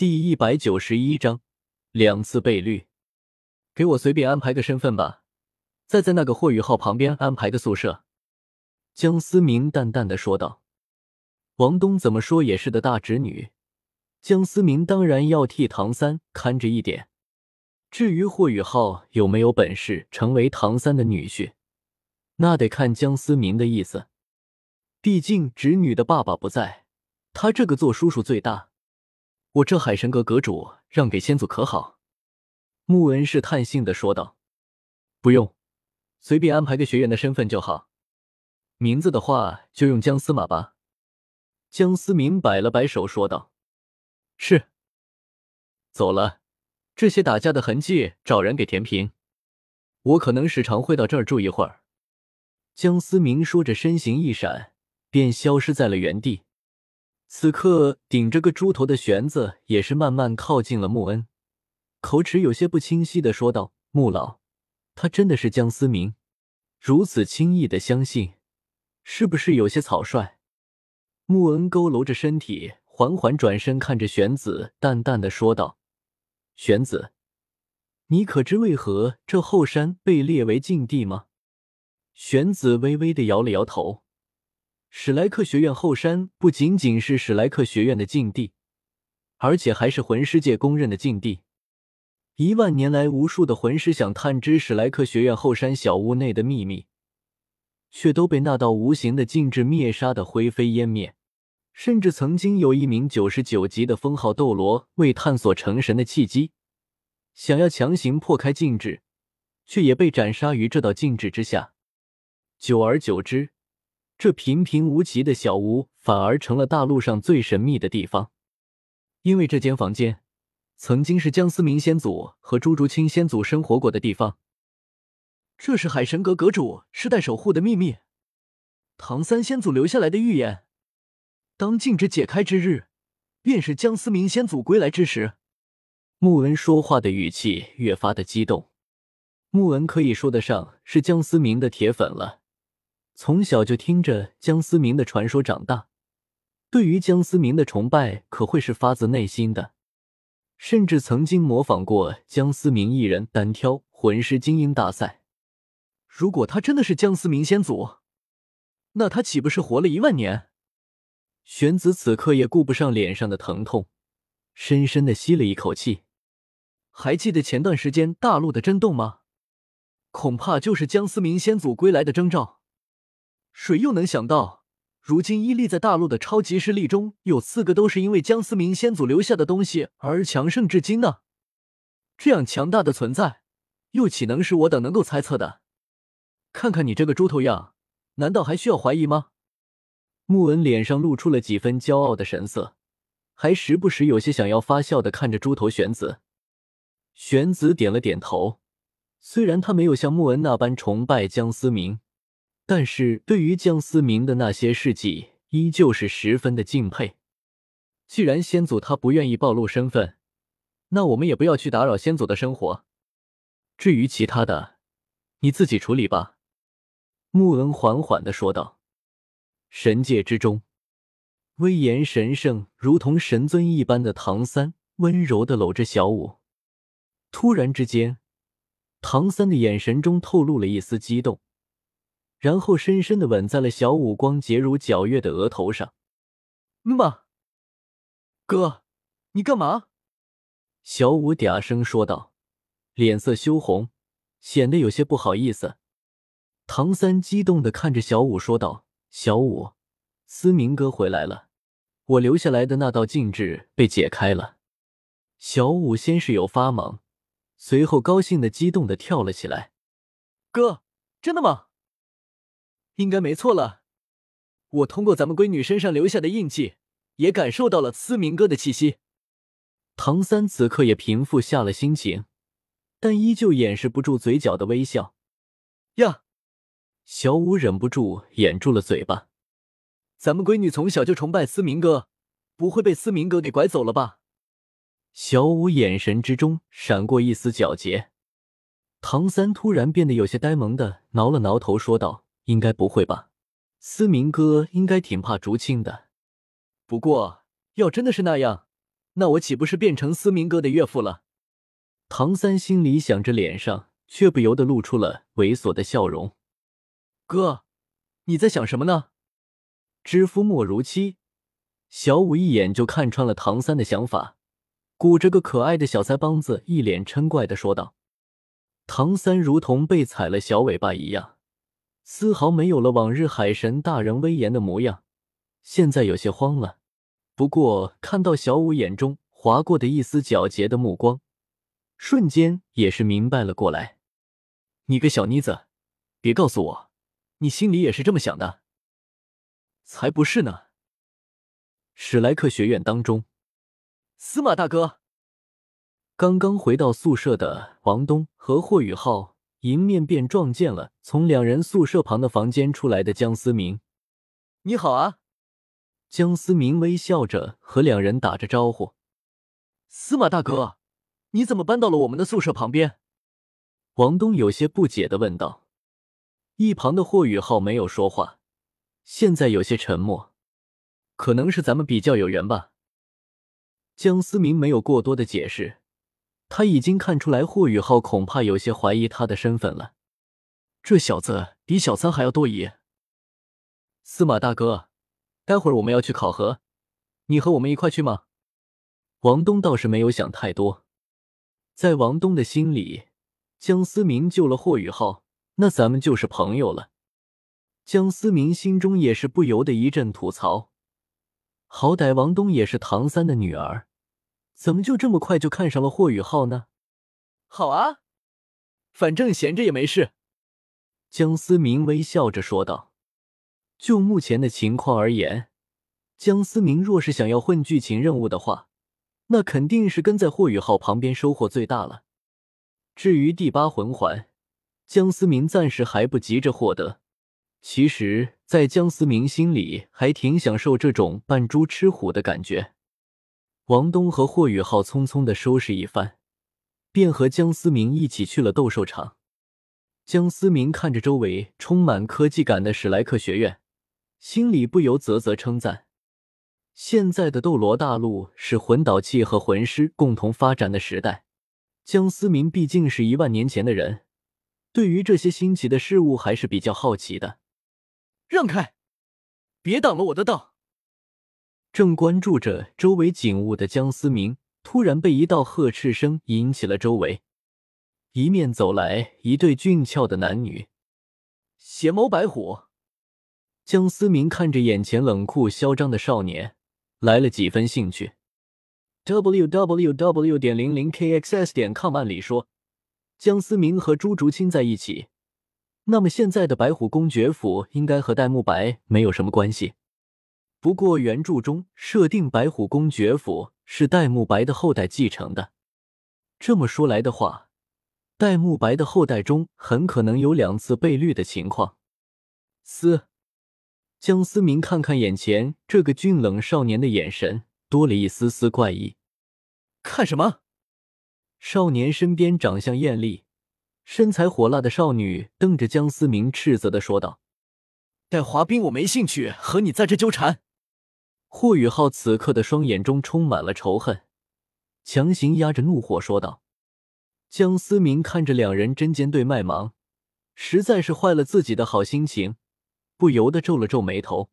第一百九十一章，两次被绿。给我随便安排个身份吧，再在那个霍雨浩旁边安排个宿舍。江思明淡淡的说道。王东怎么说也是的大侄女，江思明当然要替唐三看着一点。至于霍雨浩有没有本事成为唐三的女婿，那得看江思明的意思。毕竟侄女的爸爸不在，他这个做叔叔最大。我这海神阁阁主让给先祖可好？穆恩试探性的说道：“不用，随便安排个学员的身份就好。名字的话就用江司马吧。”江思明摆了摆手说道：“是。”走了，这些打架的痕迹找人给填平。我可能时常会到这儿住一会儿。”江思明说着，身形一闪，便消失在了原地。此刻，顶着个猪头的玄子也是慢慢靠近了穆恩，口齿有些不清晰的说道：“穆老，他真的是江思明？如此轻易的相信，是不是有些草率？”穆恩佝偻着身体，缓缓转身看着玄子，淡淡的说道：“玄子，你可知为何这后山被列为禁地吗？”玄子微微的摇了摇头。史莱克学院后山不仅仅是史莱克学院的禁地，而且还是魂师界公认的禁地。一万年来，无数的魂师想探知史莱克学院后山小屋内的秘密，却都被那道无形的禁制灭杀的灰飞烟灭。甚至曾经有一名九十九级的封号斗罗，为探索成神的契机，想要强行破开禁制，却也被斩杀于这道禁制之下。久而久之。这平平无奇的小屋反而成了大陆上最神秘的地方，因为这间房间曾经是江思明先祖和朱竹清先祖生活过的地方。这是海神阁阁主世代守护的秘密，唐三先祖留下来的预言。当禁制解开之日，便是江思明先祖归来之时。穆文说话的语气越发的激动。穆文可以说得上是江思明的铁粉了。从小就听着江思明的传说长大，对于江思明的崇拜可会是发自内心的，甚至曾经模仿过江思明一人单挑魂师精英大赛。如果他真的是江思明先祖，那他岂不是活了一万年？玄子此刻也顾不上脸上的疼痛，深深的吸了一口气。还记得前段时间大陆的震动吗？恐怕就是江思明先祖归来的征兆。谁又能想到，如今屹立在大陆的超级势力中有四个都是因为江思明先祖留下的东西而强盛至今呢？这样强大的存在，又岂能是我等能够猜测的？看看你这个猪头样，难道还需要怀疑吗？穆文脸上露出了几分骄傲的神色，还时不时有些想要发笑的看着猪头玄子。玄子点了点头，虽然他没有像穆文那般崇拜江思明。但是对于江思明的那些事迹，依旧是十分的敬佩。既然先祖他不愿意暴露身份，那我们也不要去打扰先祖的生活。至于其他的，你自己处理吧。”穆恩缓缓的说道。神界之中，威严神圣如同神尊一般的唐三，温柔的搂着小舞。突然之间，唐三的眼神中透露了一丝激动。然后深深的吻在了小五光洁如皎月的额头上。妈，哥，你干嘛？小五嗲声说道，脸色羞红，显得有些不好意思。唐三激动的看着小五说道：“小五，思明哥回来了，我留下来的那道禁制被解开了。”小五先是有发懵，随后高兴的激动的跳了起来。哥，真的吗？应该没错了，我通过咱们闺女身上留下的印记，也感受到了思明哥的气息。唐三此刻也平复下了心情，但依旧掩饰不住嘴角的微笑。呀，小五忍不住掩住了嘴巴。咱们闺女从小就崇拜思明哥，不会被思明哥给拐走了吧？小五眼神之中闪过一丝皎洁。唐三突然变得有些呆萌的挠了挠头，说道。应该不会吧，思明哥应该挺怕竹青的。不过要真的是那样，那我岂不是变成思明哥的岳父了？唐三心里想着，脸上却不由得露出了猥琐的笑容。哥，你在想什么呢？知夫莫如妻，小五一眼就看穿了唐三的想法，鼓着个可爱的小腮帮子，一脸嗔怪的说道。唐三如同被踩了小尾巴一样，丝毫没有了往日海神大人威严的模样，现在有些慌了。不过看到小五眼中划过的一丝皎洁的目光，瞬间也是明白了过来。你个小妮子，别告诉我，你心里也是这么想的。才不是呢！史莱克学院当中，司马大哥。刚刚回到宿舍的王东和霍雨浩迎面便撞见了从两人宿舍旁的房间出来的江思明。你好啊，江思明微笑着和两人打着招呼。司马大哥，你怎么搬到了我们的宿舍旁边？王东有些不解的问道。一旁的霍雨浩没有说话，现在有些沉默。可能是咱们比较有缘吧。江思明没有过多的解释。他已经看出来，霍雨浩恐怕有些怀疑他的身份了。这小子比小三还要多疑。司马大哥，待会儿我们要去考核，你和我们一块去吗？王东倒是没有想太多，在王东的心里，江思明救了霍雨浩，那咱们就是朋友了。江思明心中也是不由得一阵吐槽，好歹王东也是唐三的女儿。怎么就这么快就看上了霍雨浩呢？好啊，反正闲着也没事。江思明微笑着说道：“就目前的情况而言，江思明若是想要混剧情任务的话，那肯定是跟在霍雨浩旁边收获最大了。至于第八魂环，江思明暂时还不急着获得。其实，在江思明心里，还挺享受这种扮猪吃虎的感觉。”王东和霍雨浩匆匆的收拾一番，便和江思明一起去了斗兽场。江思明看着周围充满科技感的史莱克学院，心里不由啧啧称赞。现在的斗罗大陆是魂导器和魂师共同发展的时代，江思明毕竟是一万年前的人，对于这些新奇的事物还是比较好奇的。让开，别挡了我的道！正关注着周围景物的江思明，突然被一道呵斥声引起了周围。一面走来一对俊俏的男女，邪眸白虎。江思明看着眼前冷酷嚣张的少年，来了几分兴趣。w w w. 点零零 k x s. 点 com。按理说，江思明和朱竹清在一起，那么现在的白虎公爵府应该和戴沐白没有什么关系。不过原著中设定白虎公爵府是戴沐白的后代继承的，这么说来的话，戴沐白的后代中很可能有两次被绿的情况。思江思明看看眼前这个俊冷少年的眼神多了一丝丝怪异。看什么？少年身边长相艳丽、身材火辣的少女瞪着江思明，斥责的说道：“戴华斌，我没兴趣和你在这纠缠。”霍雨浩此刻的双眼中充满了仇恨，强行压着怒火说道：“江思明看着两人针尖对麦芒，实在是坏了自己的好心情，不由得皱了皱眉头。